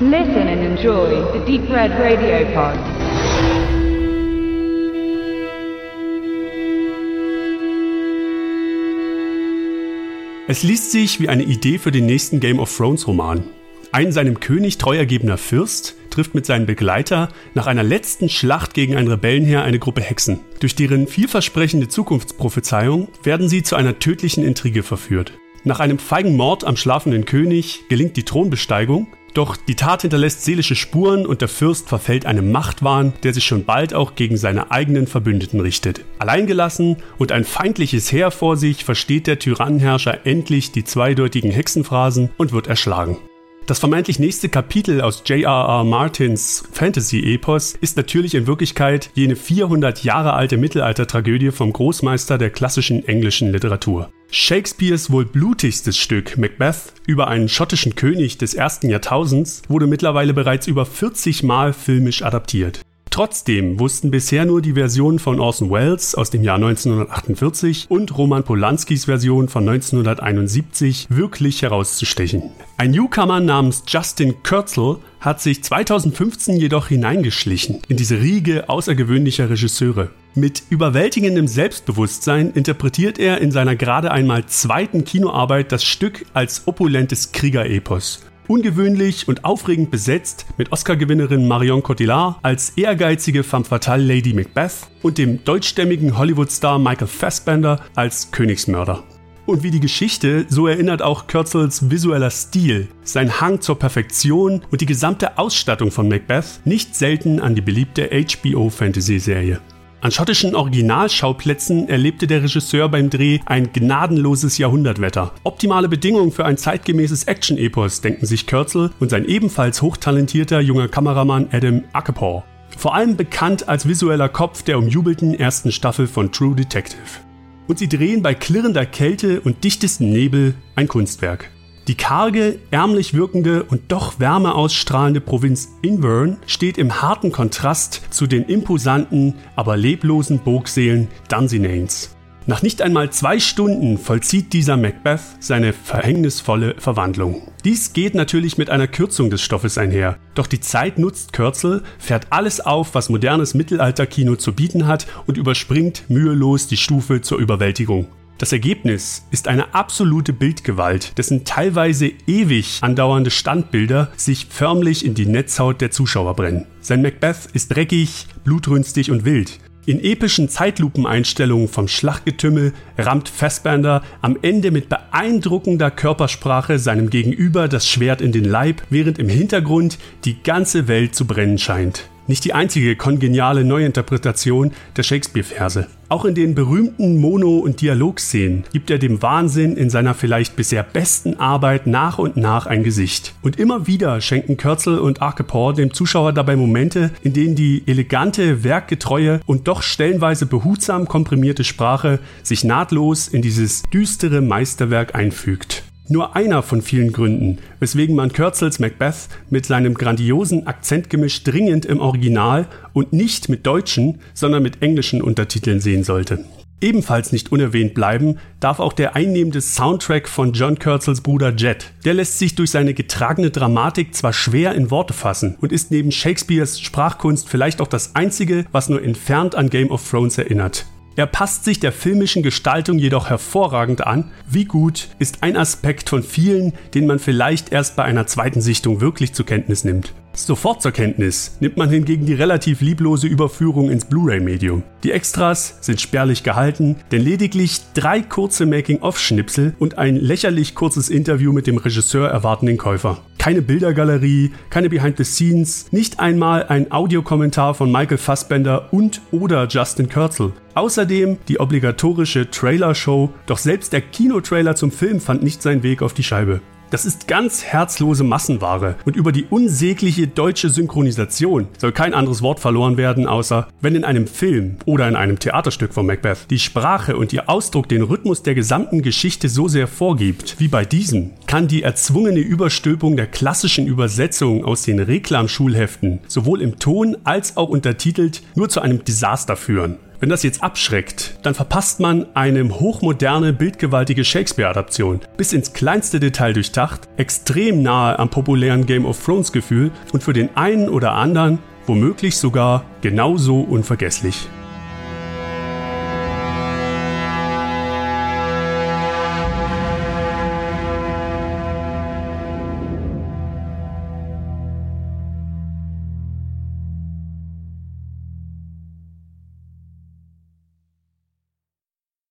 Listen and enjoy the Deep Red Radio Pod. Es liest sich wie eine Idee für den nächsten Game of Thrones Roman. Ein seinem König treu ergebener Fürst trifft mit seinem Begleiter nach einer letzten Schlacht gegen ein Rebellenheer eine Gruppe Hexen. Durch deren vielversprechende Zukunftsprophezeiung werden sie zu einer tödlichen Intrige verführt. Nach einem feigen Mord am schlafenden König gelingt die Thronbesteigung, doch die Tat hinterlässt seelische Spuren und der Fürst verfällt einem Machtwahn, der sich schon bald auch gegen seine eigenen Verbündeten richtet. Alleingelassen und ein feindliches Heer vor sich versteht der Tyrannenherrscher endlich die zweideutigen Hexenphrasen und wird erschlagen. Das vermeintlich nächste Kapitel aus J.R.R. Martins Fantasy-Epos ist natürlich in Wirklichkeit jene 400 Jahre alte Mittelalter-Tragödie vom Großmeister der klassischen englischen Literatur. Shakespeares wohl blutigstes Stück Macbeth über einen schottischen König des ersten Jahrtausends wurde mittlerweile bereits über 40 Mal filmisch adaptiert. Trotzdem wussten bisher nur die Versionen von Orson Welles aus dem Jahr 1948 und Roman Polanskis Version von 1971 wirklich herauszustechen. Ein Newcomer namens Justin Kurzel hat sich 2015 jedoch hineingeschlichen in diese Riege außergewöhnlicher Regisseure. Mit überwältigendem Selbstbewusstsein interpretiert er in seiner gerade einmal zweiten Kinoarbeit das Stück als opulentes Kriegerepos. Ungewöhnlich und aufregend besetzt mit Oscar-Gewinnerin Marion Cotillard als ehrgeizige femme fatale Lady Macbeth und dem deutschstämmigen Hollywood-Star Michael Fassbender als Königsmörder. Und wie die Geschichte, so erinnert auch Kürzels visueller Stil, sein Hang zur Perfektion und die gesamte Ausstattung von Macbeth nicht selten an die beliebte HBO-Fantasy-Serie. An schottischen Originalschauplätzen erlebte der Regisseur beim Dreh ein gnadenloses Jahrhundertwetter. Optimale Bedingungen für ein zeitgemäßes Action-Epos, denken sich Kürzel und sein ebenfalls hochtalentierter junger Kameramann Adam Ackepaw. Vor allem bekannt als visueller Kopf der umjubelten ersten Staffel von True Detective. Und sie drehen bei klirrender Kälte und dichtestem Nebel ein Kunstwerk. Die karge, ärmlich wirkende und doch Wärme ausstrahlende Provinz Invern steht im harten Kontrast zu den imposanten, aber leblosen Burgseelen Dunsinane. Nach nicht einmal zwei Stunden vollzieht dieser Macbeth seine verhängnisvolle Verwandlung. Dies geht natürlich mit einer Kürzung des Stoffes einher, doch die Zeit nutzt Kürzel, fährt alles auf, was modernes Mittelalterkino zu bieten hat und überspringt mühelos die Stufe zur Überwältigung. Das Ergebnis ist eine absolute Bildgewalt, dessen teilweise ewig andauernde Standbilder sich förmlich in die Netzhaut der Zuschauer brennen. Sein Macbeth ist dreckig, blutrünstig und wild. In epischen Zeitlupeneinstellungen vom Schlachtgetümmel rammt Fassbender am Ende mit beeindruckender Körpersprache seinem Gegenüber das Schwert in den Leib, während im Hintergrund die ganze Welt zu brennen scheint. Nicht die einzige kongeniale Neuinterpretation der Shakespeare-Verse. Auch in den berühmten Mono- und Dialogszenen gibt er dem Wahnsinn in seiner vielleicht bisher besten Arbeit nach und nach ein Gesicht. Und immer wieder schenken Kürzel und Arkepaw dem Zuschauer dabei Momente, in denen die elegante, werkgetreue und doch stellenweise behutsam komprimierte Sprache sich nahtlos in dieses düstere Meisterwerk einfügt. Nur einer von vielen Gründen, weswegen man Kürzels Macbeth mit seinem grandiosen Akzentgemisch dringend im Original und nicht mit deutschen, sondern mit englischen Untertiteln sehen sollte. Ebenfalls nicht unerwähnt bleiben darf auch der einnehmende Soundtrack von John Kurtzels Bruder Jet. Der lässt sich durch seine getragene Dramatik zwar schwer in Worte fassen und ist neben Shakespeares Sprachkunst vielleicht auch das einzige, was nur entfernt an Game of Thrones erinnert. Er passt sich der filmischen Gestaltung jedoch hervorragend an. Wie gut ist ein Aspekt von vielen, den man vielleicht erst bei einer zweiten Sichtung wirklich zur Kenntnis nimmt. Sofort zur Kenntnis nimmt man hingegen die relativ lieblose Überführung ins Blu-ray-Medium. Die Extras sind spärlich gehalten, denn lediglich drei kurze Making-of-Schnipsel und ein lächerlich kurzes Interview mit dem Regisseur erwarten den Käufer. Keine Bildergalerie, keine Behind the Scenes, nicht einmal ein Audiokommentar von Michael Fassbender und oder Justin Kurzel. Außerdem die obligatorische Trailer-Show, doch selbst der Kinotrailer zum Film fand nicht seinen Weg auf die Scheibe. Das ist ganz herzlose Massenware und über die unsägliche deutsche Synchronisation soll kein anderes Wort verloren werden, außer wenn in einem Film oder in einem Theaterstück von Macbeth die Sprache und ihr Ausdruck den Rhythmus der gesamten Geschichte so sehr vorgibt, wie bei diesem, kann die erzwungene Überstülpung der klassischen Übersetzung aus den Reklamschulheften sowohl im Ton als auch untertitelt nur zu einem Desaster führen. Wenn das jetzt abschreckt, dann verpasst man eine hochmoderne, bildgewaltige Shakespeare-Adaption, bis ins kleinste Detail durchdacht, extrem nahe am populären Game of Thrones-Gefühl und für den einen oder anderen womöglich sogar genauso unvergesslich.